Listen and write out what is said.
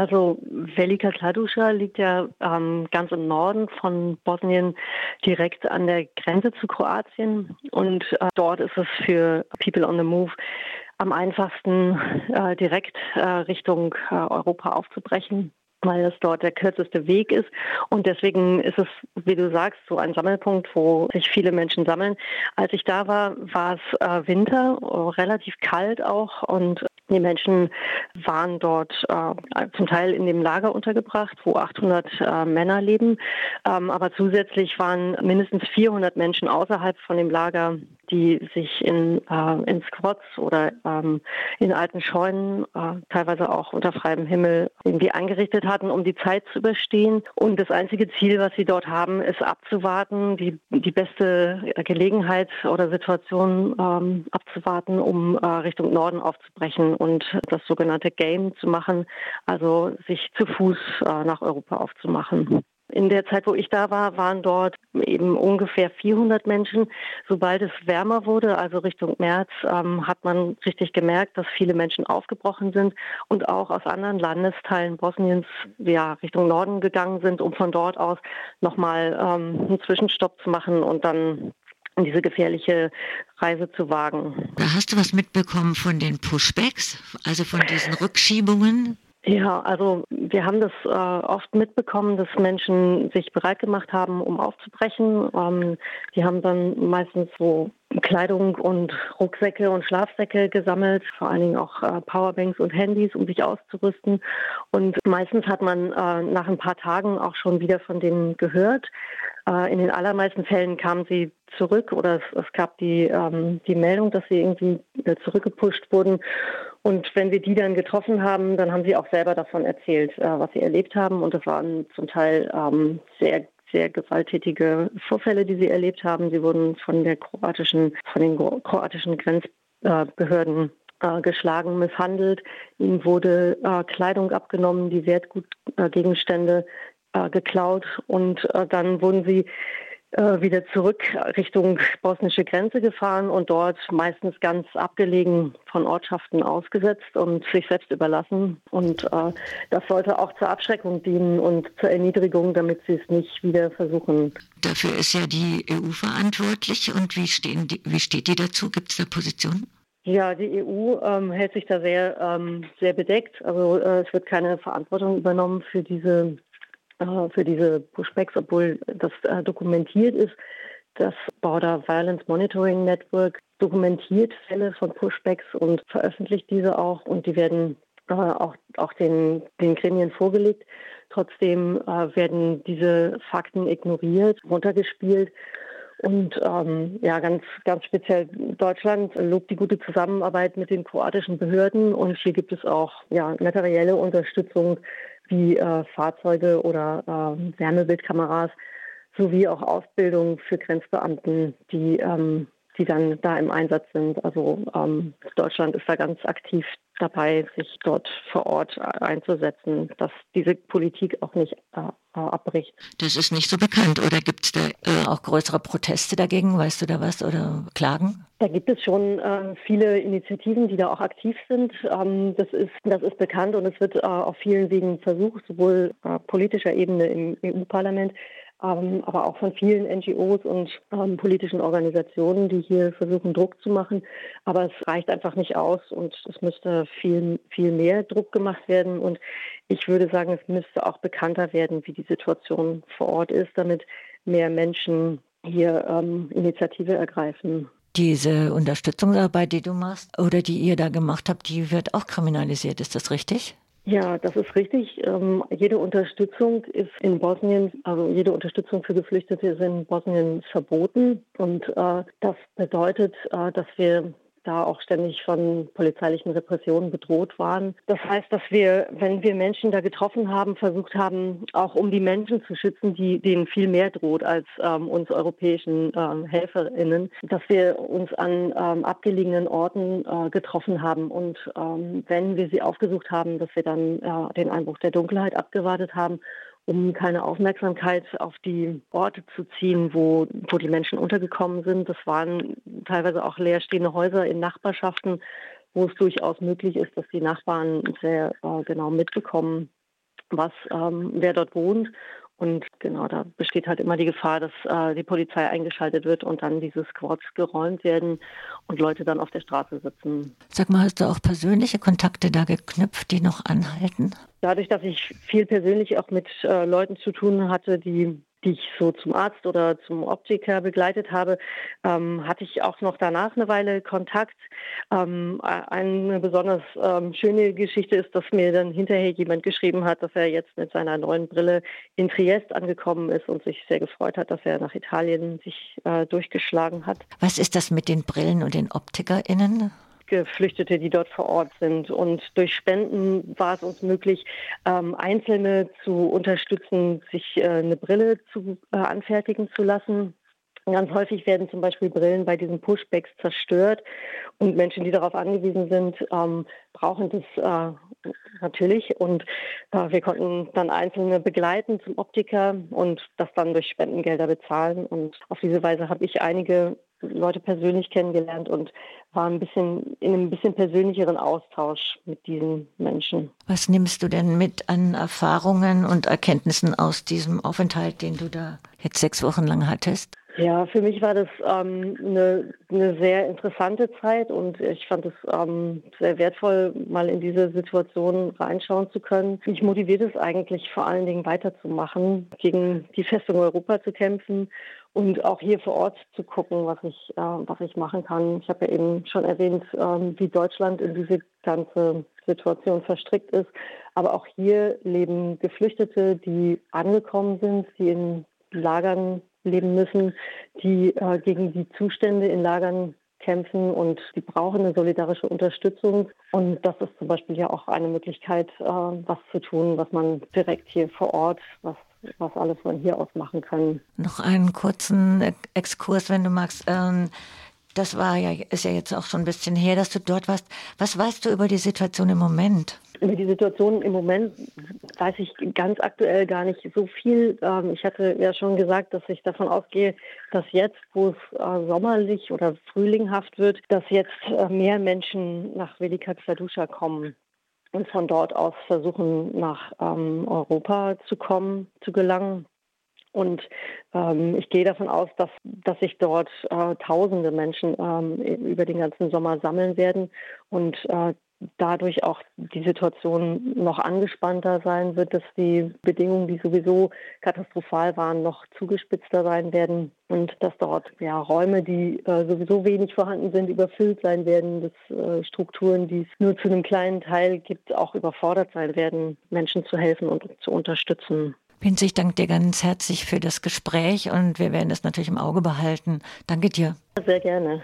Also Velika Kladuša liegt ja ähm, ganz im Norden von Bosnien, direkt an der Grenze zu Kroatien. Und äh, dort ist es für People on the Move am einfachsten, äh, direkt äh, Richtung äh, Europa aufzubrechen weil es dort der kürzeste Weg ist. Und deswegen ist es, wie du sagst, so ein Sammelpunkt, wo sich viele Menschen sammeln. Als ich da war, war es äh, Winter, relativ kalt auch. Und die Menschen waren dort äh, zum Teil in dem Lager untergebracht, wo 800 äh, Männer leben. Ähm, aber zusätzlich waren mindestens 400 Menschen außerhalb von dem Lager, die sich in, äh, in Squats oder ähm, in alten Scheunen, äh, teilweise auch unter freiem Himmel, irgendwie eingerichtet hatten, um die Zeit zu überstehen. Und das einzige Ziel, was sie dort haben, ist abzuwarten, die, die beste Gelegenheit oder Situation ähm, abzuwarten, um äh, Richtung Norden aufzubrechen und das sogenannte Game zu machen, also sich zu Fuß äh, nach Europa aufzumachen. In der Zeit, wo ich da war, waren dort eben ungefähr 400 Menschen. Sobald es wärmer wurde, also Richtung März, ähm, hat man richtig gemerkt, dass viele Menschen aufgebrochen sind und auch aus anderen Landesteilen Bosniens ja, Richtung Norden gegangen sind, um von dort aus nochmal ähm, einen Zwischenstopp zu machen und dann diese gefährliche Reise zu wagen. Da hast du was mitbekommen von den Pushbacks, also von diesen Rückschiebungen? Ja, also wir haben das äh, oft mitbekommen, dass Menschen sich bereit gemacht haben, um aufzubrechen. Ähm, die haben dann meistens so Kleidung und Rucksäcke und Schlafsäcke gesammelt, vor allen Dingen auch äh, Powerbanks und Handys, um sich auszurüsten. Und meistens hat man äh, nach ein paar Tagen auch schon wieder von denen gehört. Äh, in den allermeisten Fällen kamen sie zurück oder es, es gab die, ähm, die Meldung, dass sie irgendwie äh, zurückgepusht wurden. Und wenn wir die dann getroffen haben, dann haben sie auch selber davon erzählt, äh, was sie erlebt haben. Und das waren zum Teil ähm, sehr sehr gewalttätige Vorfälle, die sie erlebt haben. Sie wurden von der kroatischen, von den kroatischen Grenzbehörden äh, geschlagen, misshandelt. Ihnen wurde äh, Kleidung abgenommen, die Wertgutgegenstände äh, geklaut und äh, dann wurden sie wieder zurück Richtung bosnische Grenze gefahren und dort meistens ganz abgelegen von Ortschaften ausgesetzt und sich selbst überlassen. Und äh, das sollte auch zur Abschreckung dienen und zur Erniedrigung, damit sie es nicht wieder versuchen. Dafür ist ja die EU verantwortlich. Und wie, stehen die, wie steht die dazu? Gibt es da Positionen? Ja, die EU ähm, hält sich da sehr, ähm, sehr bedeckt. Also äh, es wird keine Verantwortung übernommen für diese äh, für diese Pushbacks, obwohl das äh, dokumentiert ist. Das Border Violence Monitoring Network dokumentiert Fälle von Pushbacks und veröffentlicht diese auch und die werden äh, auch, auch den, den Gremien vorgelegt. Trotzdem äh, werden diese Fakten ignoriert, runtergespielt. Und ähm, ja, ganz, ganz speziell Deutschland lobt die gute Zusammenarbeit mit den kroatischen Behörden und hier gibt es auch ja, materielle Unterstützung wie äh, Fahrzeuge oder äh, Wärmebildkameras sowie auch Ausbildung für Grenzbeamten, die, ähm, die dann da im Einsatz sind. Also ähm, Deutschland ist da ganz aktiv dabei, sich dort vor Ort einzusetzen, dass diese Politik auch nicht äh, abbricht. Das ist nicht so bekannt. Oder gibt es da äh, auch größere Proteste dagegen? Weißt du da was? Oder Klagen? Da gibt es schon äh, viele Initiativen, die da auch aktiv sind. Ähm, das, ist, das ist bekannt und es wird äh, auf vielen Wegen versucht, sowohl äh, politischer Ebene im EU-Parlament ähm, aber auch von vielen NGOs und ähm, politischen Organisationen, die hier versuchen, Druck zu machen. Aber es reicht einfach nicht aus und es müsste viel, viel mehr Druck gemacht werden. Und ich würde sagen, es müsste auch bekannter werden, wie die Situation vor Ort ist, damit mehr Menschen hier ähm, Initiative ergreifen. Diese Unterstützungsarbeit, die du machst oder die ihr da gemacht habt, die wird auch kriminalisiert. Ist das richtig? Ja, das ist richtig. Ähm, jede Unterstützung ist in Bosnien, also jede Unterstützung für Geflüchtete ist in Bosnien verboten. Und äh, das bedeutet, äh, dass wir da auch ständig von polizeilichen Repressionen bedroht waren. Das heißt, dass wir, wenn wir Menschen da getroffen haben, versucht haben, auch um die Menschen zu schützen, die denen viel mehr droht als ähm, uns europäischen ähm, HelferInnen, dass wir uns an ähm, abgelegenen Orten äh, getroffen haben und ähm, wenn wir sie aufgesucht haben, dass wir dann äh, den Einbruch der Dunkelheit abgewartet haben um keine Aufmerksamkeit auf die Orte zu ziehen, wo, wo die Menschen untergekommen sind. Das waren teilweise auch leerstehende Häuser in Nachbarschaften, wo es durchaus möglich ist, dass die Nachbarn sehr äh, genau mitbekommen, was ähm, wer dort wohnt. Und genau, da besteht halt immer die Gefahr, dass äh, die Polizei eingeschaltet wird und dann diese Squads geräumt werden und Leute dann auf der Straße sitzen. Sag mal, hast du auch persönliche Kontakte da geknüpft, die noch anhalten? Dadurch, dass ich viel persönlich auch mit äh, Leuten zu tun hatte, die die ich so zum Arzt oder zum Optiker begleitet habe, ähm, hatte ich auch noch danach eine Weile Kontakt. Ähm, eine besonders ähm, schöne Geschichte ist, dass mir dann hinterher jemand geschrieben hat, dass er jetzt mit seiner neuen Brille in Triest angekommen ist und sich sehr gefreut hat, dass er nach Italien sich äh, durchgeschlagen hat. Was ist das mit den Brillen und den OptikerInnen? Geflüchtete, die dort vor Ort sind. Und durch Spenden war es uns möglich, ähm, Einzelne zu unterstützen, sich äh, eine Brille zu, äh, anfertigen zu lassen. Ganz häufig werden zum Beispiel Brillen bei diesen Pushbacks zerstört und Menschen, die darauf angewiesen sind, ähm, brauchen das äh, natürlich. Und äh, wir konnten dann Einzelne begleiten zum Optiker und das dann durch Spendengelder bezahlen. Und auf diese Weise habe ich einige Leute persönlich kennengelernt und war ein bisschen in einem bisschen persönlicheren Austausch mit diesen Menschen. Was nimmst du denn mit an Erfahrungen und Erkenntnissen aus diesem Aufenthalt, den du da jetzt sechs Wochen lang hattest? Ja, für mich war das ähm, eine, eine sehr interessante Zeit und ich fand es ähm, sehr wertvoll, mal in diese Situation reinschauen zu können. Mich motiviert es eigentlich vor allen Dingen weiterzumachen, gegen die Festung Europa zu kämpfen und auch hier vor Ort zu gucken, was ich, äh, was ich machen kann. Ich habe ja eben schon erwähnt, ähm, wie Deutschland in diese ganze Situation verstrickt ist. Aber auch hier leben Geflüchtete, die angekommen sind, die in Lagern leben müssen, die äh, gegen die Zustände in Lagern kämpfen und die brauchen eine solidarische Unterstützung. Und das ist zum Beispiel ja auch eine Möglichkeit, äh, was zu tun, was man direkt hier vor Ort, was was alles von hier aus machen kann. Noch einen kurzen Exkurs, wenn du magst. Ähm, das war ja, ist ja jetzt auch schon ein bisschen her, dass du dort warst. Was weißt du über die Situation im Moment? Über die Situation im Moment weiß ich ganz aktuell gar nicht so viel. Ähm, ich hatte ja schon gesagt, dass ich davon ausgehe, dass jetzt, wo es äh, sommerlich oder frühlinghaft wird, dass jetzt äh, mehr Menschen nach Velika Kladuscha kommen und von dort aus versuchen, nach ähm, Europa zu kommen, zu gelangen. Und ähm, ich gehe davon aus, dass, dass sich dort äh, tausende Menschen ähm, über den ganzen Sommer sammeln werden und äh, dadurch auch die Situation noch angespannter sein wird, dass die Bedingungen, die sowieso katastrophal waren, noch zugespitzter sein werden und dass dort ja, Räume, die äh, sowieso wenig vorhanden sind, überfüllt sein werden, dass äh, Strukturen, die es nur zu einem kleinen Teil gibt, auch überfordert sein werden, Menschen zu helfen und zu unterstützen. Vince, ich danke dir ganz herzlich für das Gespräch und wir werden es natürlich im Auge behalten. Danke dir. Sehr gerne.